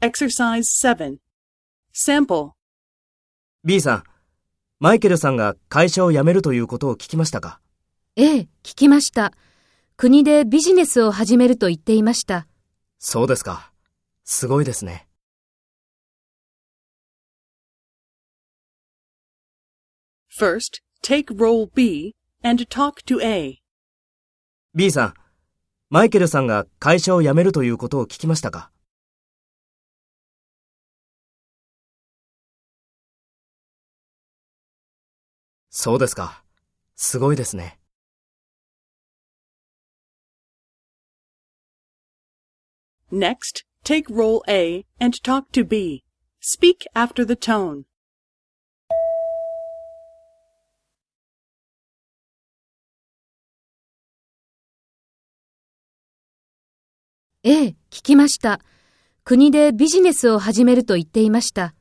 Exercise 7. Sample. B さん、マイケルさんが会社を辞めるということを聞きましたか？ええ、聞きました。国でビジネスを始めると言っていました。そうですか。すごいですね。First, take role B and talk to A. B さん、マイケルさんが会社を辞めるということを聞きましたか？そうですか。すごいですね。Next, take role A and talk to B. Speak after the tone. ええ、聞きました。国でビジネスを始めると言っていました。